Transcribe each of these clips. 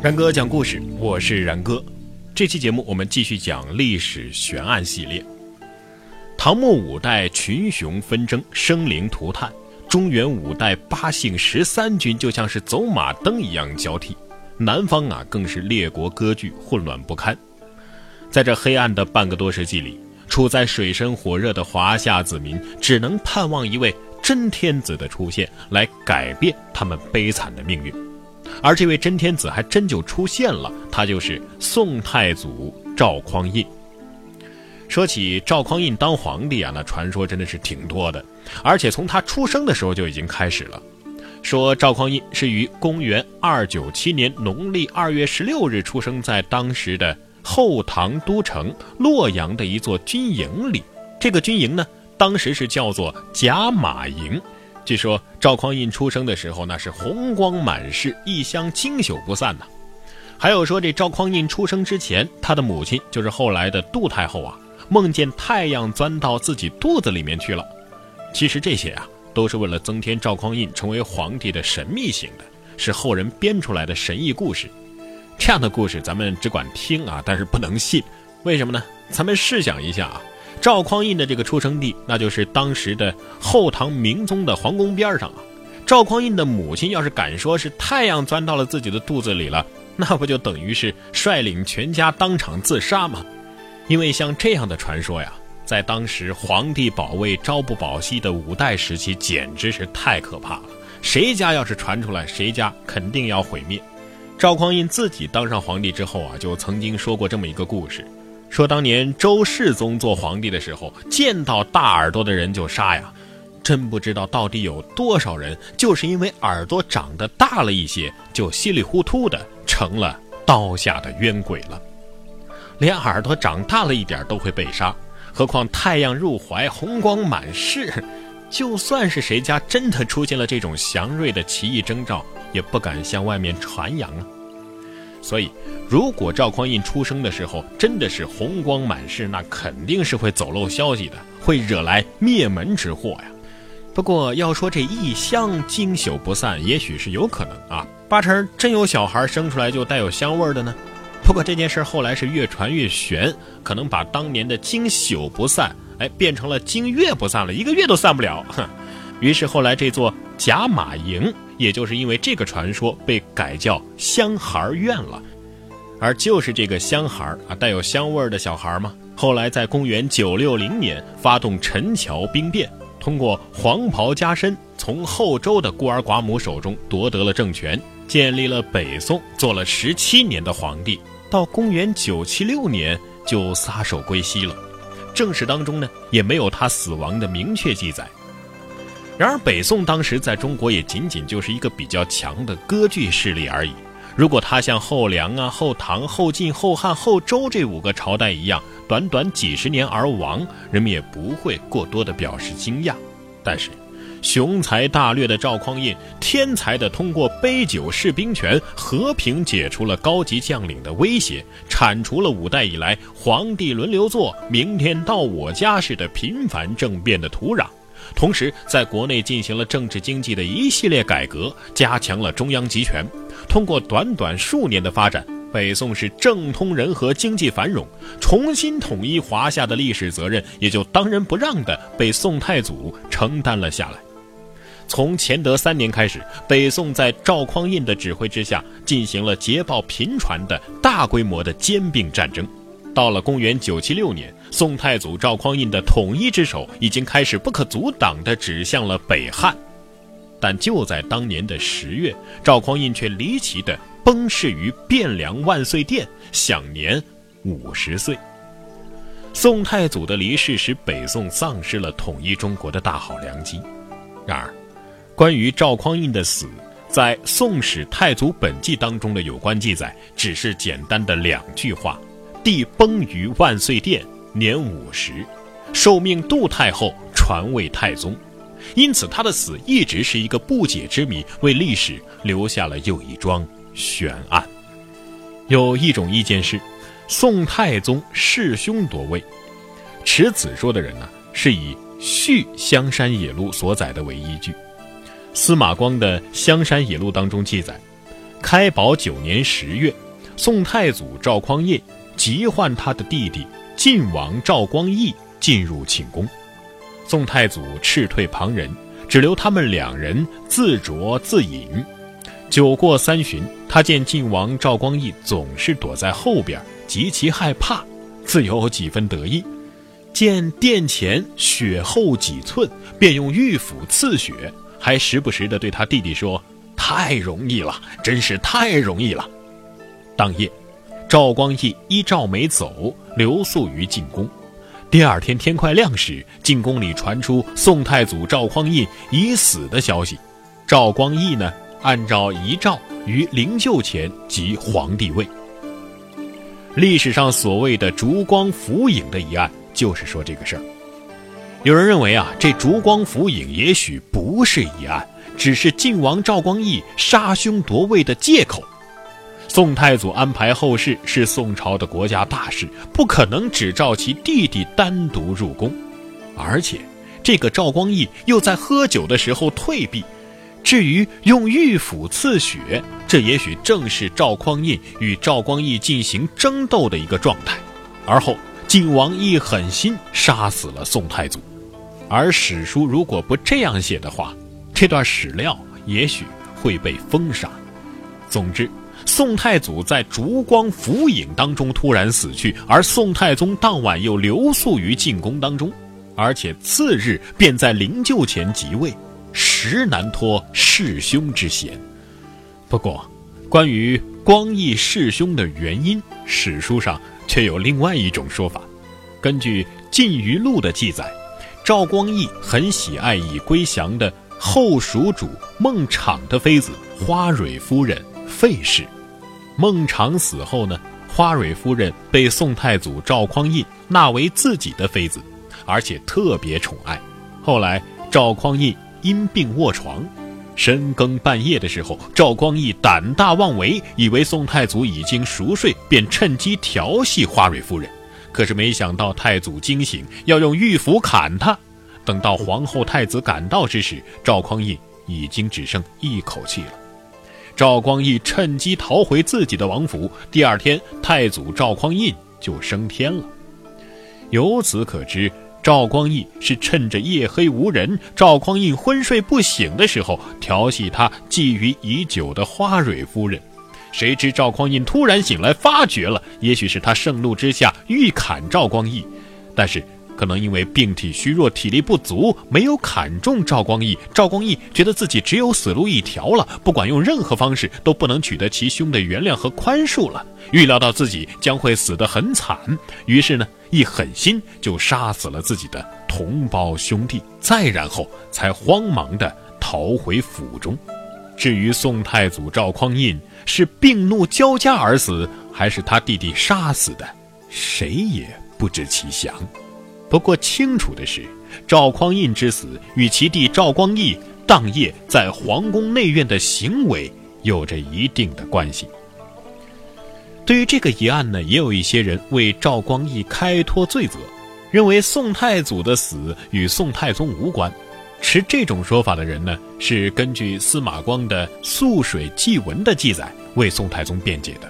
然哥讲故事，我是然哥。这期节目我们继续讲历史悬案系列。唐末五代群雄纷争，生灵涂炭；中原五代八姓十三军就像是走马灯一样交替。南方啊，更是列国割据，混乱不堪。在这黑暗的半个多世纪里，处在水深火热的华夏子民只能盼望一位真天子的出现，来改变他们悲惨的命运。而这位真天子还真就出现了，他就是宋太祖赵匡胤。说起赵匡胤当皇帝啊，那传说真的是挺多的，而且从他出生的时候就已经开始了。说赵匡胤是于公元二九七年农历二月十六日出生在当时的后唐都城洛阳的一座军营里，这个军营呢，当时是叫做甲马营。据说赵匡胤出生的时候，那是红光满室，异香经久不散呐。还有说这赵匡胤出生之前，他的母亲就是后来的杜太后啊，梦见太阳钻到自己肚子里面去了。其实这些啊，都是为了增添赵匡胤成为皇帝的神秘性的，是后人编出来的神异故事。这样的故事咱们只管听啊，但是不能信。为什么呢？咱们试想一下啊。赵匡胤的这个出生地，那就是当时的后唐明宗的皇宫边上啊。赵匡胤的母亲要是敢说是太阳钻到了自己的肚子里了，那不就等于是率领全家当场自杀吗？因为像这样的传说呀，在当时皇帝保卫朝不保夕的五代时期，简直是太可怕了。谁家要是传出来，谁家肯定要毁灭。赵匡胤自己当上皇帝之后啊，就曾经说过这么一个故事。说当年周世宗做皇帝的时候，见到大耳朵的人就杀呀，真不知道到底有多少人就是因为耳朵长得大了一些，就稀里糊涂的成了刀下的冤鬼了。连耳朵长大了一点都会被杀，何况太阳入怀、红光满室，就算是谁家真的出现了这种祥瑞的奇异征兆，也不敢向外面传扬啊。所以，如果赵匡胤出生的时候真的是红光满室，那肯定是会走漏消息的，会惹来灭门之祸呀。不过要说这异香经久不散，也许是有可能啊，八成真有小孩生出来就带有香味的呢。不过这件事后来是越传越玄，可能把当年的经久不散，哎，变成了经月不散了，一个月都散不了。哼，于是后来这座甲马营。也就是因为这个传说被改叫香孩院了，而就是这个香孩啊，带有香味儿的小孩嘛。后来在公元九六零年发动陈桥兵变，通过黄袍加身，从后周的孤儿寡母手中夺得了政权，建立了北宋，做了十七年的皇帝。到公元九七六年就撒手归西了，正史当中呢也没有他死亡的明确记载。然而，北宋当时在中国也仅仅就是一个比较强的割据势力而已。如果他像后梁啊、后唐、后晋、后汉、后周这五个朝代一样，短短几十年而亡，人们也不会过多的表示惊讶。但是，雄才大略的赵匡胤，天才的通过杯酒释兵权，和平解除了高级将领的威胁，铲除了五代以来皇帝轮流坐、明天到我家似的频繁政变的土壤。同时，在国内进行了政治经济的一系列改革，加强了中央集权。通过短短数年的发展，北宋是政通人和，经济繁荣，重新统一华夏的历史责任也就当仁不让地被宋太祖承担了下来。从乾德三年开始，北宋在赵匡胤的指挥之下，进行了捷报频传的大规模的兼并战争。到了公元九七六年，宋太祖赵匡胤的统一之手已经开始不可阻挡地指向了北汉，但就在当年的十月，赵匡胤却离奇地崩逝于汴梁万岁殿，享年五十岁。宋太祖的离世使北宋丧失了统一中国的大好良机。然而，关于赵匡胤的死，在《宋史太祖本纪》当中的有关记载，只是简单的两句话。帝崩于万岁殿，年五十，受命杜太后传位太宗，因此他的死一直是一个不解之谜，为历史留下了又一桩悬案。有一种意见是，宋太宗弑兄夺位，持此说的人呢，是以《续香山野录》所载的为依据。司马光的《香山野录》当中记载。开宝九年十月，宋太祖赵匡胤急唤他的弟弟晋王赵光义进入寝宫，宋太祖斥退旁人，只留他们两人自酌自饮。酒过三巡，他见晋王赵光义总是躲在后边，极其害怕，自有几分得意。见殿前雪厚几寸，便用玉斧刺雪，还时不时地对他弟弟说：“太容易了，真是太容易了。”当夜，赵光义依赵梅走，留宿于进宫。第二天天快亮时，进宫里传出宋太祖赵匡胤已死的消息。赵光义呢，按照遗诏于灵柩前即皇帝位。历史上所谓的烛光浮影的一案。就是说这个事儿，有人认为啊，这烛光浮影也许不是一案，只是晋王赵光义杀兄夺位的借口。宋太祖安排后事是宋朝的国家大事，不可能只召其弟弟单独入宫，而且这个赵光义又在喝酒的时候退避。至于用玉斧刺血，这也许正是赵匡胤与赵光义进行争斗的一个状态，而后。晋王一狠心杀死了宋太祖，而史书如果不这样写的话，这段史料也许会被封杀。总之，宋太祖在烛光浮影当中突然死去，而宋太宗当晚又留宿于进宫当中，而且次日便在灵柩前即位，实难脱弑兄之嫌。不过，关于光义弑兄的原因，史书上。却有另外一种说法。根据《晋余录》的记载，赵光义很喜爱已归降的后蜀主孟昶的妃子花蕊夫人费氏。孟昶死后呢，花蕊夫人被宋太祖赵匡胤纳为自己的妃子，而且特别宠爱。后来赵匡胤因病卧床。深更半夜的时候，赵光义胆大妄为，以为宋太祖已经熟睡，便趁机调戏花蕊夫人。可是没想到太祖惊醒，要用玉斧砍他。等到皇后、太子赶到之时，赵匡胤已经只剩一口气了。赵光义趁机逃回自己的王府。第二天，太祖赵匡胤就升天了。由此可知。赵光义是趁着夜黑无人、赵匡胤昏睡不醒的时候调戏他觊觎已久的花蕊夫人。谁知赵匡胤突然醒来，发觉了，也许是他盛怒之下欲砍赵光义，但是。可能因为病体虚弱、体力不足，没有砍中赵光义。赵光义觉得自己只有死路一条了，不管用任何方式都不能取得其兄的原谅和宽恕了。预料到自己将会死得很惨，于是呢，一狠心就杀死了自己的同胞兄弟，再然后才慌忙的逃回府中。至于宋太祖赵匡胤是病怒交加而死，还是他弟弟杀死的，谁也不知其详。不过清楚的是，赵匡胤之死与其弟赵光义当夜在皇宫内院的行为有着一定的关系。对于这个疑案呢，也有一些人为赵光义开脱罪责，认为宋太祖的死与宋太宗无关。持这种说法的人呢，是根据司马光的《涑水记文》的记载为宋太宗辩解的。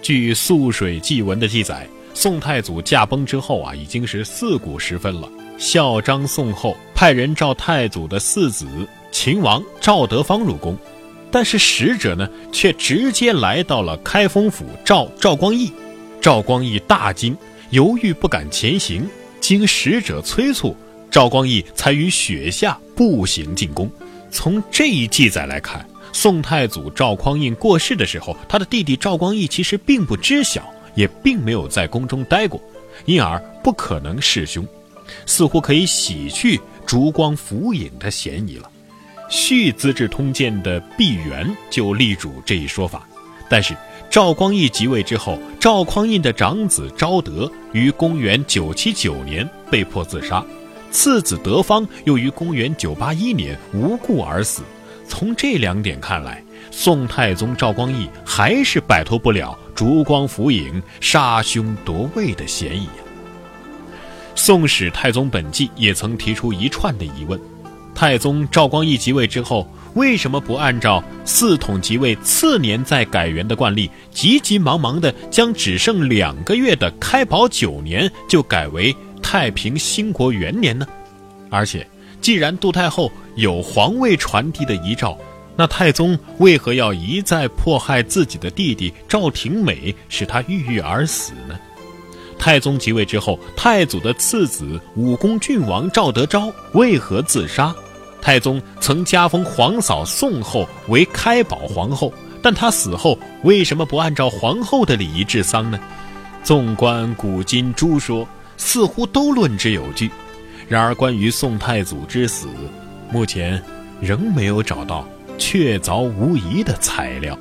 据《涑水记文》的记载。宋太祖驾崩之后啊，已经是四鼓时分了。孝章宋后派人召太祖的四子秦王赵德芳入宫，但是使者呢却直接来到了开封府召赵光义。赵光义大惊，犹豫不敢前行。经使者催促，赵光义才于雪下步行进宫。从这一记载来看，宋太祖赵匡胤过世的时候，他的弟弟赵光义其实并不知晓。也并没有在宫中待过，因而不可能弑兄，似乎可以洗去烛光浮影的嫌疑了。《续资治通鉴》的毕沅就力主这一说法。但是赵光义即位之后，赵匡胤的长子昭德于公元979年被迫自杀，次子德芳又于公元981年无故而死。从这两点看来，宋太宗赵光义还是摆脱不了。烛光浮影、杀兄夺位的嫌疑呀！《宋史太宗本纪》也曾提出一串的疑问：太宗赵光义即位之后，为什么不按照四统即位次年再改元的惯例，急急忙忙地将只剩两个月的开宝九年就改为太平兴国元年呢？而且，既然杜太后有皇位传递的遗诏，那太宗为何要一再迫害自己的弟弟赵廷美，使他郁郁而死呢？太宗即位之后，太祖的次子武功郡王赵德昭为何自杀？太宗曾加封皇嫂宋后为开宝皇后，但她死后为什么不按照皇后的礼仪治丧呢？纵观古今诸说，似乎都论之有据。然而，关于宋太祖之死，目前仍没有找到确凿无疑的材料。